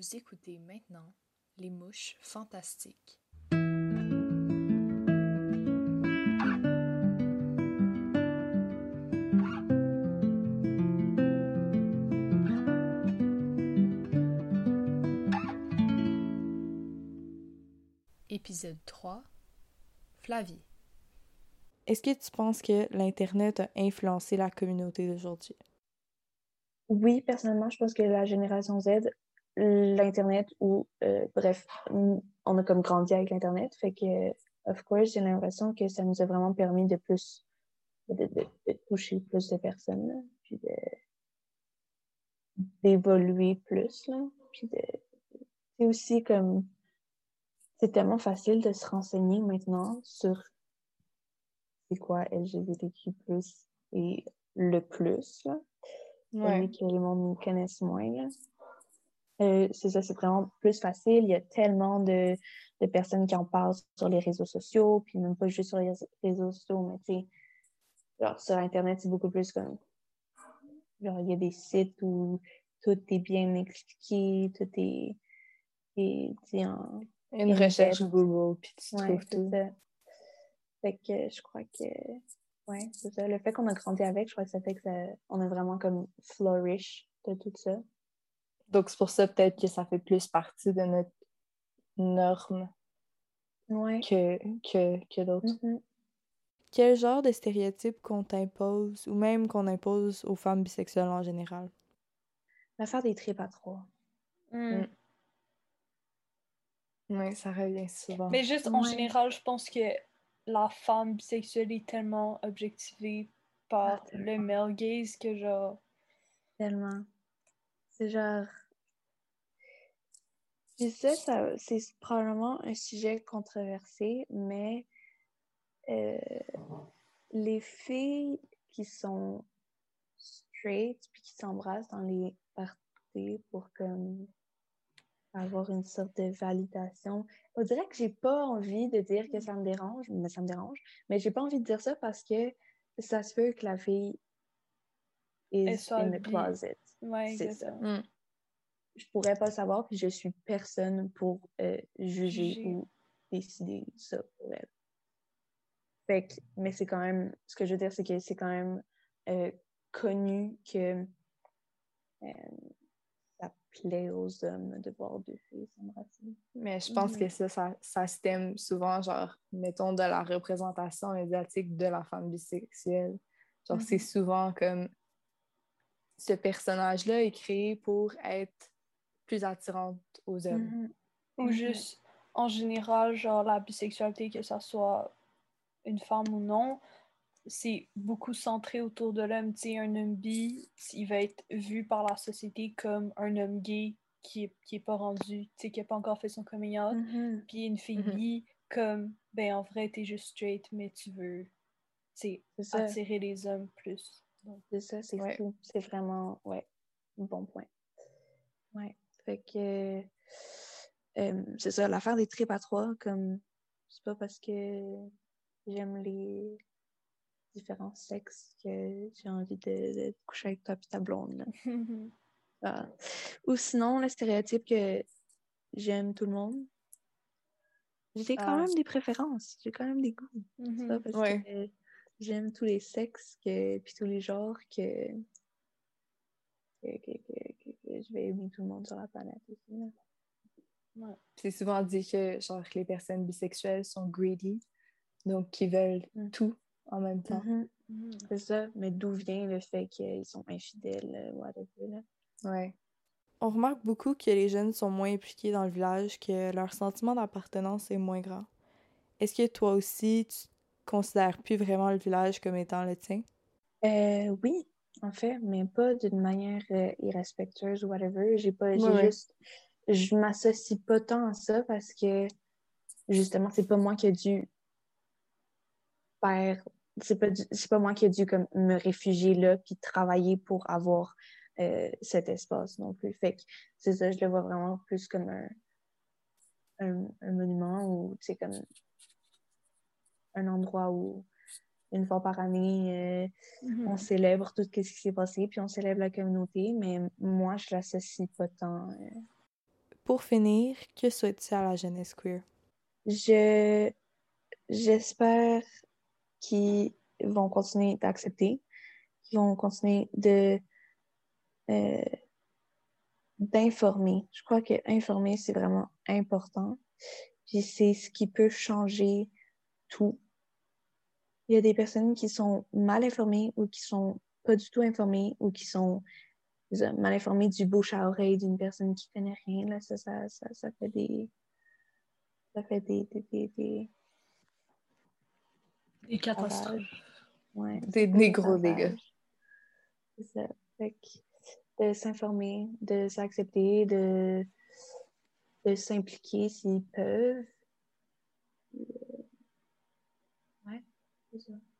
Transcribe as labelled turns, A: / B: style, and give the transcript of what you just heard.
A: Vous écoutez maintenant Les Mouches Fantastiques. Épisode 3 Flavie.
B: Est-ce que tu penses que l'Internet a influencé la communauté d'aujourd'hui?
C: Oui, personnellement, je pense que la génération Z, l'Internet ou, euh, bref, on a comme grandi avec l'Internet. Fait que, of course, j'ai l'impression que ça nous a vraiment permis de plus, de, de, de toucher plus de personnes, là, puis de, d'évoluer plus, là, puis de, c'est aussi comme, c'est tellement facile de se renseigner maintenant sur c'est quoi LGBTQ+, et le plus, là.
B: Ouais.
C: que le monde nous connaisse moins, là. Euh, c'est ça, c'est vraiment plus facile. Il y a tellement de, de personnes qui en parlent sur les réseaux sociaux, puis même pas juste sur les réseaux sociaux, mais tu sais, genre sur Internet, c'est beaucoup plus comme, genre, il y a des sites où tout est bien expliqué, tout est, est en...
B: Une
C: Une
B: recherche
C: tête.
B: Google, puis tu
C: Ouais,
B: trouves tout.
C: ça. Fait que je crois que, ouais, c'est ça. Le fait qu'on a grandi avec, je crois que ça fait que ça, on a vraiment comme flourish de tout ça.
B: Donc, c'est pour ça peut-être que ça fait plus partie de notre norme
C: Ouais.
B: que, que, que d'autres.
C: Mhm.
B: Quel genre de stéréotypes qu'on t'impose ou même qu'on impose aux femmes bisexuelles en général?
C: L'affaire des tripes à trois.
B: Mm. Oui, ça revient souvent.
D: Mais juste en
C: Ouais.
D: général, je pense que la femme bisexuelle est tellement objectivée par
C: Ah,
D: le male gaze que genre.
C: Tellement. C'est genre. Puis ça, ça c'est probablement un sujet controversé, mais euh, les filles qui sont straight puis qui s'embrassent dans les parties pour comme avoir une sorte de validation. On dirait que j'ai pas envie de dire que ça me dérange, mais ça me dérange. Mais j'ai pas envie de dire ça parce que ça se peut que la fille
D: Elle
C: is
D: soit
C: in the closet.
D: Ouais,
C: C'est.
B: Mm.
C: Je pourrais pas savoir, puis je suis personne pour euh, juger
D: Juger.
C: ou décider ça pour elle. Fait que, mais c'est quand même, ce que je veux dire, c'est que c'est quand même euh, connu que euh, ça plaît aux hommes de voir deux filles s'embrasser.
B: Mais je pense que ça, ça, ça stem souvent, genre, mettons, de la représentation médiatique de la femme bisexuelle. Genre, c'est
C: Mhm.
B: souvent comme ce personnage-là est créé pour être plus attirante aux hommes.
C: Mhm.
D: Ou
C: Mhm.
D: juste, en général, genre la bisexualité, que ça soit une femme ou non, c'est beaucoup centré autour de l'homme. Tu sais, un homme bi, il va être vu par la société comme un homme gay qui est, qui est pas rendu, tu sais, qui a pas encore fait son coming out.
C: Mhm.
D: Puis une fille bi, comme, ben en vrai, t'es juste straight, mais tu veux, tu sais, attirer les hommes plus.
C: C'est ça, c'est
B: Ouais.
C: C'est vraiment, ouais, un bon point. Ouais. Fait que, euh, c'est ça, l'affaire des tripes à trois, comme, c'est pas parce que j'aime les différents sexes que j'ai envie de, de coucher avec toi puis ta blonde, là. Ah. Ou sinon, le stéréotype que j'aime tout le monde. J'ai quand
B: Ah.
C: même des préférences, j'ai quand même des goûts. C'est pas
D: mhm.
C: parce
B: Ouais.
C: que j'aime tous les sexes que, puis tous les genres que, que, que, que- que- que je vais aimer tout le monde sur la planète aussi. là.
B: C'est souvent dit que, genre, que les personnes bisexuelles sont greedy, donc qui veulent
C: Mm.
B: tout en même temps.
C: Mhm.
D: Mhm.
C: C'est ça, mais d'où vient le fait qu'ils sont infidèles, euh, whatever, là?
B: Ouais. On remarque beaucoup que les jeunes sont moins impliqués dans le village, que leur sentiment d'appartenance est moins grand. Est-ce que toi aussi, tu considères plus vraiment le village comme étant le tien?
C: Euh, oui, en fait, mais pas d'une manière euh, irrespectueuse ou whatever. J'ai pas, j'ai
B: Ouais,
C: juste, je m'associe pas tant à ça parce que justement, c'est pas moi qui ai dû faire, c'est pas, c'est pas moi qui ai dû comme me réfugier là puis travailler pour avoir euh, cet espace non plus. Fait que c'est ça, je le vois vraiment plus comme un, un, un monument ou tu sais comme un endroit où une fois par année, euh. On célèbre tout ce qui s'est passé, puis on célèbre la communauté, mais moi, je l'associe pas tant. euh,
B: pour finir, que souhaites-tu à la jeunesse queer?
C: Je j'espère qu'ils vont continuer d'accepter, qu'ils vont continuer de euh, d'informer. Je crois que informer, c'est vraiment important. Puis c'est ce qui peut changer tout. Il y a des personnes qui sont mal informées ou qui sont pas du tout informées ou qui sont mal informées du bouche à oreille d'une personne qui connaît rien. Là, ça, ça, ça, fait des. Ça fait des. Des, des, des...
D: des catastrophes.
C: Ouais,
B: des, des gros dégâts.
C: C'est ça. Fait de s'informer, de s'accepter, de, de s'impliquer s'ils peuvent. Ouais, c'est ça.